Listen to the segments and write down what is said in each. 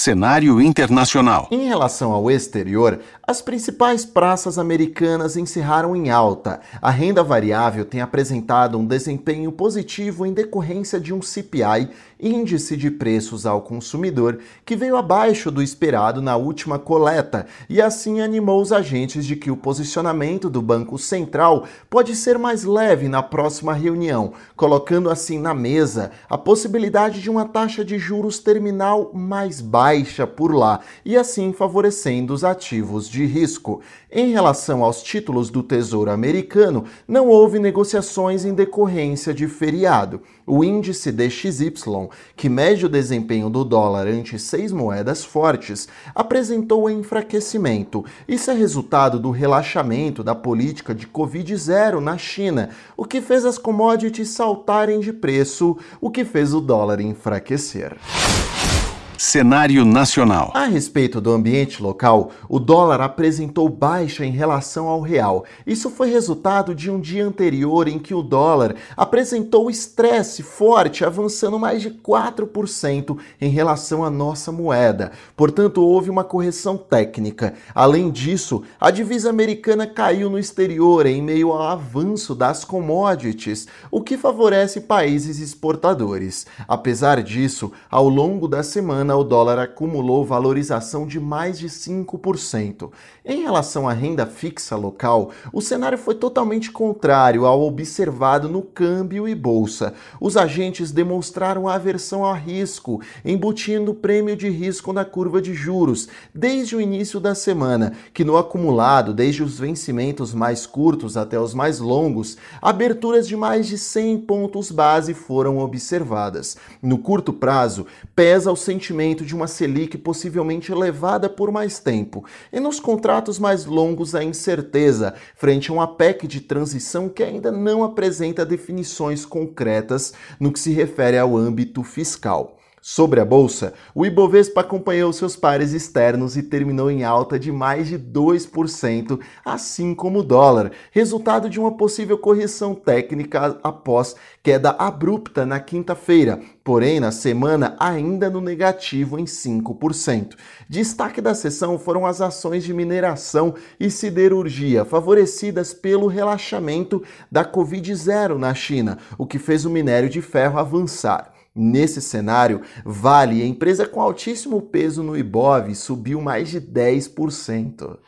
Cenário internacional. Em relação ao exterior, as principais praças americanas encerraram em alta. A renda variável tem apresentado um desempenho positivo em decorrência de um CPI, índice de preços ao consumidor, que veio abaixo do esperado na última coleta e assim animou os agentes de que o posicionamento do Banco Central pode ser mais leve na próxima reunião, colocando assim na mesa a possibilidade de uma taxa de juros terminal mais baixa por lá e assim favorecendo os ativos de risco. Em relação aos títulos do Tesouro Americano, não houve negociações em decorrência de feriado. O índice DXY, que mede o desempenho do dólar ante seis moedas fortes, apresentou enfraquecimento. Isso é resultado do relaxamento da política de Covid-0 na China, o que fez as commodities saltarem de preço, o que fez o dólar enfraquecer. Cenário nacional. A respeito do ambiente local, o dólar apresentou baixa em relação ao real. Isso foi resultado de um dia anterior em que o dólar apresentou estresse forte, avançando mais de 4% em relação à nossa moeda. Portanto, houve uma correção técnica. Além disso, a divisa americana caiu no exterior em meio ao avanço das commodities, o que favorece países exportadores. Apesar disso, ao longo da semana, semana, o dólar acumulou valorização de mais de 5%. Em relação à renda fixa local, o cenário foi totalmente contrário ao observado no câmbio e bolsa. Os agentes demonstraram aversão ao risco, embutindo prêmio de risco na curva de juros desde o início da semana, que no acumulado, desde os vencimentos mais curtos até os mais longos, aberturas de mais de 100 pontos base foram observadas. No curto prazo, pesa o sentimento de uma Selic possivelmente elevada por mais tempo, e nos contratos mais longos a incerteza, frente a uma PEC de transição que ainda não apresenta definições concretas no que se refere ao âmbito fiscal. Sobre a bolsa, o Ibovespa acompanhou seus pares externos e terminou em alta de mais de 2%, assim como o dólar, resultado de uma possível correção técnica após queda abrupta na quinta-feira, porém na semana ainda no negativo em 5%. Destaque da sessão foram as ações de mineração e siderurgia, favorecidas pelo relaxamento da Covid-0 na China, o que fez o minério de ferro avançar. Nesse cenário, Vale, empresa com altíssimo peso no Ibov, subiu mais de 10%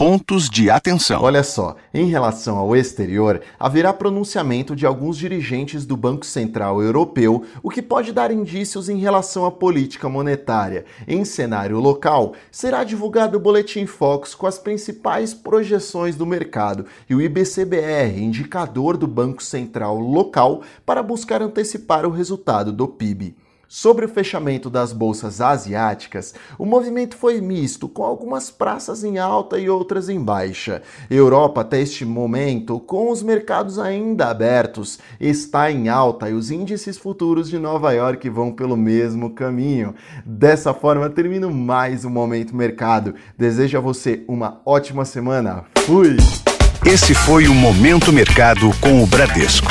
pontos de atenção. Olha só, em relação ao exterior, haverá pronunciamento de alguns dirigentes do Banco Central Europeu, o que pode dar indícios em relação à política monetária. Em cenário local, será divulgado o Boletim Focus com as principais projeções do mercado e o IBCBR, indicador do Banco Central local, para buscar antecipar o resultado do PIB. Sobre o fechamento das bolsas asiáticas, o movimento foi misto, com algumas praças em alta e outras em baixa. Europa, até este momento, com os mercados ainda abertos, está em alta e os índices futuros de Nova York vão pelo mesmo caminho. Dessa forma, termino mais um Momento Mercado. Desejo a você uma ótima semana. Fui! Esse foi o Momento Mercado com o Bradesco